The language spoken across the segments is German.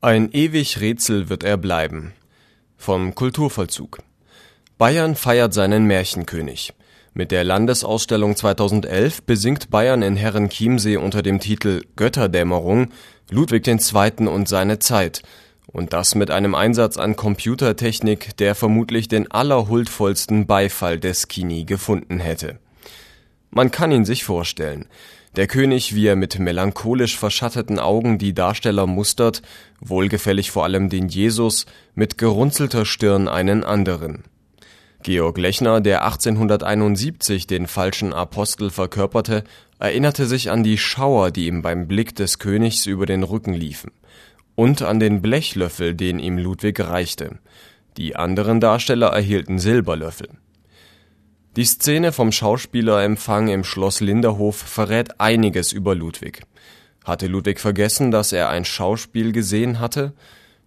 Ein ewig Rätsel wird er bleiben. Vom Kulturvollzug. Bayern feiert seinen Märchenkönig. Mit der Landesausstellung 2011 besingt Bayern in Herrenchiemsee unter dem Titel Götterdämmerung Ludwig II. und seine Zeit. Und das mit einem Einsatz an Computertechnik, der vermutlich den allerhuldvollsten Beifall des Kini gefunden hätte. Man kann ihn sich vorstellen. Der König, wie er mit melancholisch verschatteten Augen die Darsteller mustert, wohlgefällig vor allem den Jesus, mit gerunzelter Stirn einen anderen. Georg Lechner, der 1871 den falschen Apostel verkörperte, erinnerte sich an die Schauer, die ihm beim Blick des Königs über den Rücken liefen, und an den Blechlöffel, den ihm Ludwig reichte. Die anderen Darsteller erhielten Silberlöffel die Szene vom Schauspielerempfang im Schloss Linderhof verrät einiges über Ludwig. Hatte Ludwig vergessen, dass er ein Schauspiel gesehen hatte?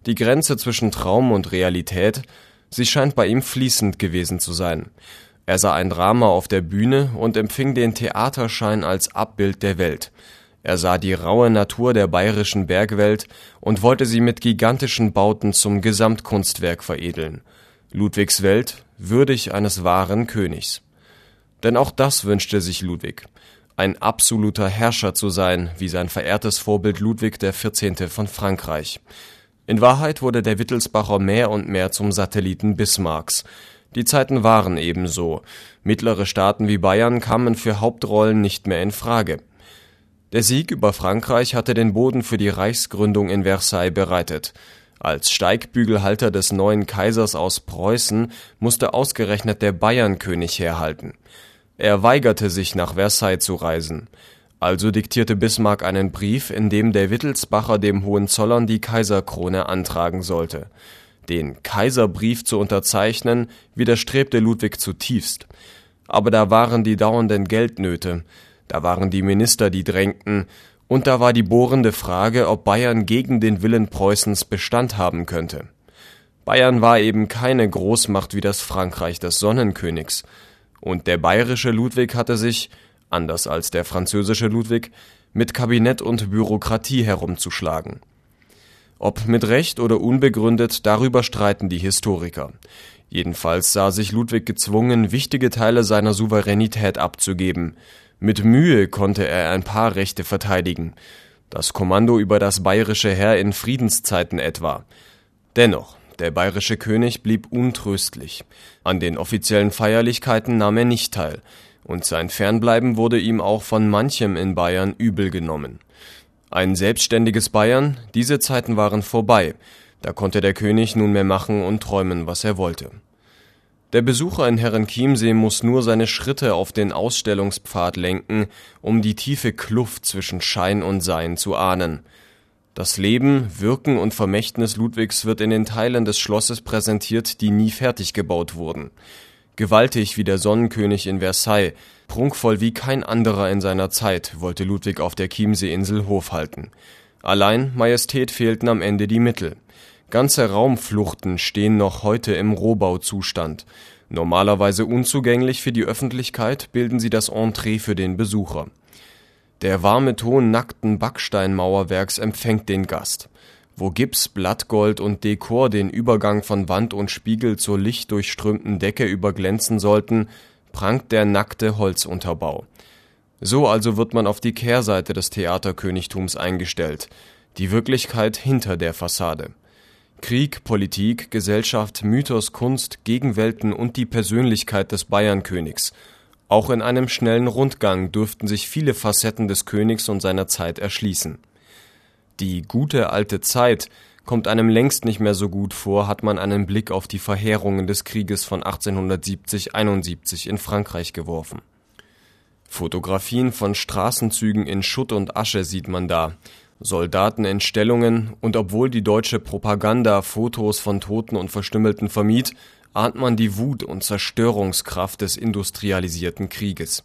Die Grenze zwischen Traum und Realität, sie scheint bei ihm fließend gewesen zu sein. Er sah ein Drama auf der Bühne und empfing den Theaterschein als Abbild der Welt. Er sah die raue Natur der bayerischen Bergwelt und wollte sie mit gigantischen Bauten zum Gesamtkunstwerk veredeln. Ludwigs Welt würdig eines wahren Königs. Denn auch das wünschte sich Ludwig, ein absoluter Herrscher zu sein, wie sein verehrtes Vorbild Ludwig XIV. von Frankreich. In Wahrheit wurde der Wittelsbacher mehr und mehr zum Satelliten Bismarcks. Die Zeiten waren ebenso. Mittlere Staaten wie Bayern kamen für Hauptrollen nicht mehr in Frage. Der Sieg über Frankreich hatte den Boden für die Reichsgründung in Versailles bereitet. Als Steigbügelhalter des neuen Kaisers aus Preußen musste ausgerechnet der Bayernkönig herhalten. Er weigerte sich nach Versailles zu reisen. Also diktierte Bismarck einen Brief, in dem der Wittelsbacher dem Hohenzollern die Kaiserkrone antragen sollte. Den Kaiserbrief zu unterzeichnen, widerstrebte Ludwig zutiefst. Aber da waren die dauernden Geldnöte, da waren die Minister, die drängten, und da war die bohrende Frage, ob Bayern gegen den Willen Preußens Bestand haben könnte. Bayern war eben keine Großmacht wie das Frankreich des Sonnenkönigs, und der bayerische Ludwig hatte sich, anders als der französische Ludwig, mit Kabinett und Bürokratie herumzuschlagen. Ob mit Recht oder unbegründet, darüber streiten die Historiker. Jedenfalls sah sich Ludwig gezwungen, wichtige Teile seiner Souveränität abzugeben, mit Mühe konnte er ein paar Rechte verteidigen, das Kommando über das bayerische Heer in Friedenszeiten etwa. Dennoch, der bayerische König blieb untröstlich. An den offiziellen Feierlichkeiten nahm er nicht teil, und sein Fernbleiben wurde ihm auch von manchem in Bayern übel genommen. Ein selbstständiges Bayern, diese Zeiten waren vorbei, da konnte der König nunmehr machen und träumen, was er wollte. Der Besucher in Herrenchiemsee muss nur seine Schritte auf den Ausstellungspfad lenken, um die tiefe Kluft zwischen Schein und Sein zu ahnen. Das Leben, Wirken und Vermächtnis Ludwigs wird in den Teilen des Schlosses präsentiert, die nie fertig gebaut wurden. Gewaltig wie der Sonnenkönig in Versailles, prunkvoll wie kein anderer in seiner Zeit, wollte Ludwig auf der Chiemseeinsel Hof halten. Allein Majestät fehlten am Ende die Mittel. Ganze Raumfluchten stehen noch heute im Rohbauzustand. Normalerweise unzugänglich für die Öffentlichkeit bilden sie das Entree für den Besucher. Der warme Ton nackten Backsteinmauerwerks empfängt den Gast. Wo Gips, Blattgold und Dekor den Übergang von Wand und Spiegel zur lichtdurchströmten Decke überglänzen sollten, prangt der nackte Holzunterbau. So also wird man auf die Kehrseite des Theaterkönigtums eingestellt, die Wirklichkeit hinter der Fassade. Krieg, Politik, Gesellschaft, Mythos, Kunst, Gegenwelten und die Persönlichkeit des Bayernkönigs. Auch in einem schnellen Rundgang dürften sich viele Facetten des Königs und seiner Zeit erschließen. Die gute alte Zeit kommt einem längst nicht mehr so gut vor, hat man einen Blick auf die Verheerungen des Krieges von 1870-71 in Frankreich geworfen. Fotografien von Straßenzügen in Schutt und Asche sieht man da, Soldaten in Stellungen, und obwohl die deutsche Propaganda Fotos von Toten und Verstümmelten vermied, ahnt man die Wut und Zerstörungskraft des industrialisierten Krieges.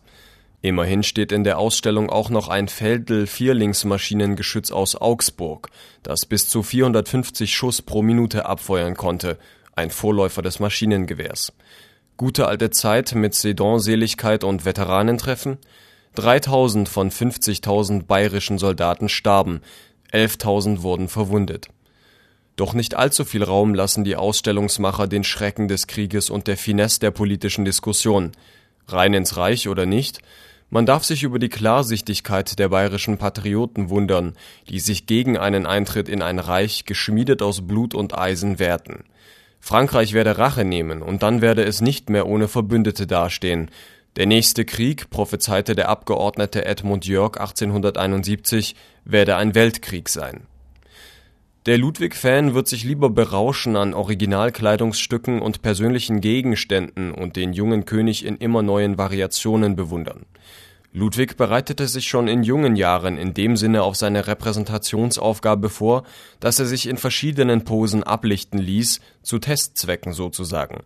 Immerhin steht in der Ausstellung auch noch ein Feldl-Vierlingsmaschinengeschütz aus Augsburg, das bis zu 450 Schuss pro Minute abfeuern konnte, ein Vorläufer des Maschinengewehrs. Gute alte Zeit mit Sedan-Seligkeit und Veteranentreffen? 3000 von 50.000 bayerischen Soldaten starben, 11.000 wurden verwundet. Doch nicht allzu viel Raum lassen die Ausstellungsmacher den Schrecken des Krieges und der Finesse der politischen Diskussion. Rein ins Reich oder nicht? Man darf sich über die Klarsichtigkeit der bayerischen Patrioten wundern, die sich gegen einen Eintritt in ein Reich geschmiedet aus Blut und Eisen wehrten. Frankreich werde Rache nehmen, und dann werde es nicht mehr ohne Verbündete dastehen. Der nächste Krieg, prophezeite der Abgeordnete Edmund Jörg 1871, werde ein Weltkrieg sein. Der Ludwig-Fan wird sich lieber berauschen an Originalkleidungsstücken und persönlichen Gegenständen und den jungen König in immer neuen Variationen bewundern. Ludwig bereitete sich schon in jungen Jahren in dem Sinne auf seine Repräsentationsaufgabe vor, dass er sich in verschiedenen Posen ablichten ließ, zu Testzwecken sozusagen.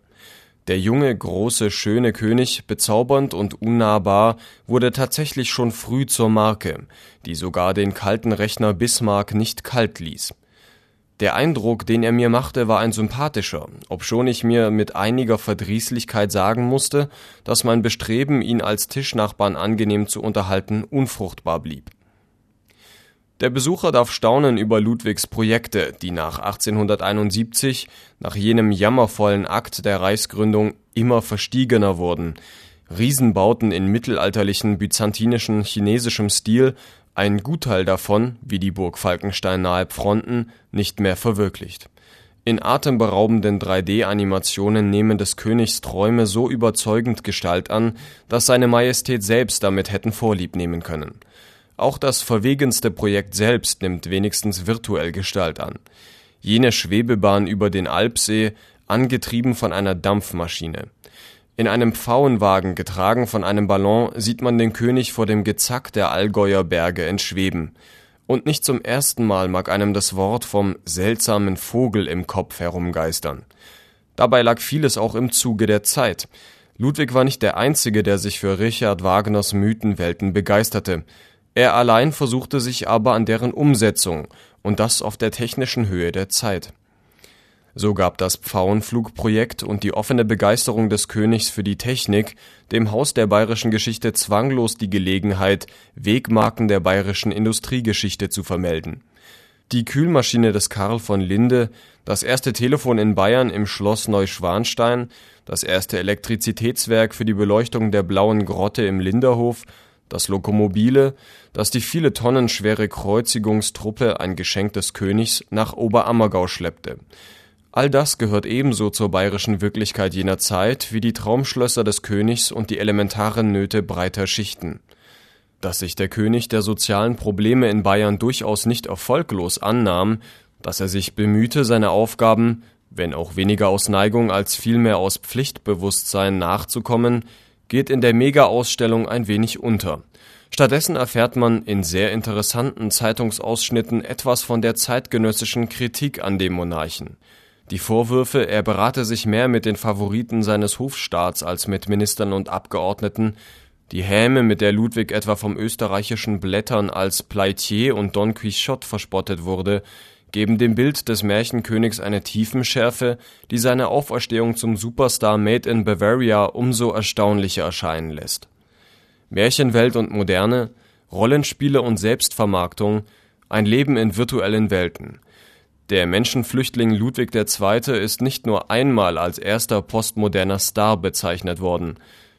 Der junge, große, schöne König, bezaubernd und unnahbar, wurde tatsächlich schon früh zur Marke, die sogar den kalten Rechner Bismarck nicht kalt ließ. Der Eindruck, den er mir machte, war ein sympathischer, obschon ich mir mit einiger Verdrießlichkeit sagen musste, dass mein Bestreben, ihn als Tischnachbarn angenehm zu unterhalten, unfruchtbar blieb. Der Besucher darf staunen über Ludwigs Projekte, die nach 1871, nach jenem jammervollen Akt der Reichsgründung, immer verstiegener wurden. Riesenbauten in mittelalterlichen byzantinischen chinesischem Stil ein Gutteil davon, wie die Burg Falkenstein nahe Pfronten, nicht mehr verwirklicht. In atemberaubenden 3D-Animationen nehmen des Königs Träume so überzeugend Gestalt an, dass seine Majestät selbst damit hätten Vorlieb nehmen können. Auch das verwegenste Projekt selbst nimmt wenigstens virtuell Gestalt an. Jene Schwebebahn über den Alpsee, angetrieben von einer Dampfmaschine. In einem Pfauenwagen, getragen von einem Ballon, sieht man den König vor dem Gezack der Allgäuer Berge entschweben. Und nicht zum ersten Mal mag einem das Wort vom seltsamen Vogel im Kopf herumgeistern. Dabei lag vieles auch im Zuge der Zeit. Ludwig war nicht der Einzige, der sich für Richard Wagners Mythenwelten begeisterte. Er allein versuchte sich aber an deren Umsetzung, und das auf der technischen Höhe der Zeit. So gab das Pfauenflugprojekt und die offene Begeisterung des Königs für die Technik dem Haus der bayerischen Geschichte zwanglos die Gelegenheit, Wegmarken der bayerischen Industriegeschichte zu vermelden. Die Kühlmaschine des Karl von Linde, das erste Telefon in Bayern im Schloss Neuschwanstein, das erste Elektrizitätswerk für die Beleuchtung der Blauen Grotte im Linderhof, das Lokomobile, das die viele Tonnen schwere Kreuzigungstruppe, ein Geschenk des Königs, nach Oberammergau schleppte All das gehört ebenso zur bayerischen Wirklichkeit jener Zeit wie die Traumschlösser des Königs und die elementaren Nöte breiter Schichten. Dass sich der König der sozialen Probleme in Bayern durchaus nicht erfolglos annahm, dass er sich bemühte, seine Aufgaben, wenn auch weniger aus Neigung als vielmehr aus Pflichtbewusstsein nachzukommen, geht in der Mega-Ausstellung ein wenig unter. Stattdessen erfährt man in sehr interessanten Zeitungsausschnitten etwas von der zeitgenössischen Kritik an dem Monarchen. Die Vorwürfe, er berate sich mehr mit den Favoriten seines Hofstaats als mit Ministern und Abgeordneten, die Häme, mit der Ludwig etwa vom österreichischen Blättern als Pleitier und Don Quixote verspottet wurde, geben dem Bild des Märchenkönigs eine Tiefenschärfe, die seine Auferstehung zum Superstar Made in Bavaria umso erstaunlicher erscheinen lässt. Märchenwelt und Moderne, Rollenspiele und Selbstvermarktung, ein Leben in virtuellen Welten – der Menschenflüchtling Ludwig II. ist nicht nur einmal als erster postmoderner Star bezeichnet worden.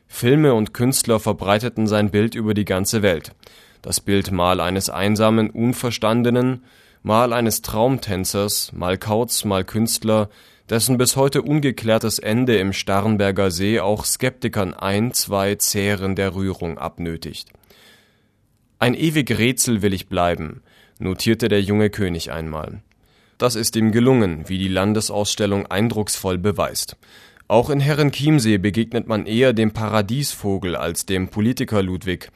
Filme und Künstler verbreiteten sein Bild über die ganze Welt. Das Bild mal eines einsamen Unverstandenen, mal eines Traumtänzers, mal Kauz, mal Künstler, dessen bis heute ungeklärtes Ende im Starnberger See auch Skeptikern ein, zwei Zähren der Rührung abnötigt. Ein ewig Rätsel will ich bleiben, notierte der junge König einmal. Das ist ihm gelungen, wie die Landesausstellung eindrucksvoll beweist. Auch in Herrenchiemsee begegnet man eher dem Paradiesvogel als dem Politiker Ludwig.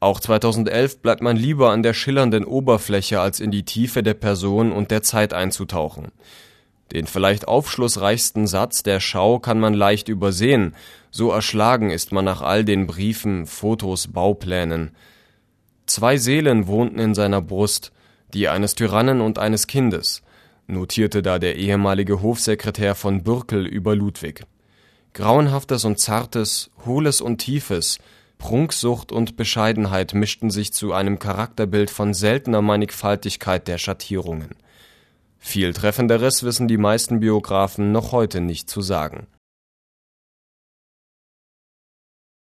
Auch 2011 bleibt man lieber an der schillernden Oberfläche, als in die Tiefe der Person und der Zeit einzutauchen. Den vielleicht aufschlussreichsten Satz der Schau kann man leicht übersehen, so erschlagen ist man nach all den Briefen, Fotos, Bauplänen. Zwei Seelen wohnten in seiner Brust, die eines Tyrannen und eines Kindes notierte da der ehemalige Hofsekretär von Bürkel über Ludwig. Grauenhaftes und Zartes, Hohles und Tiefes, Prunksucht und Bescheidenheit mischten sich zu einem Charakterbild von seltener Mannigfaltigkeit der Schattierungen. Viel Treffenderes wissen die meisten Biografen noch heute nicht zu sagen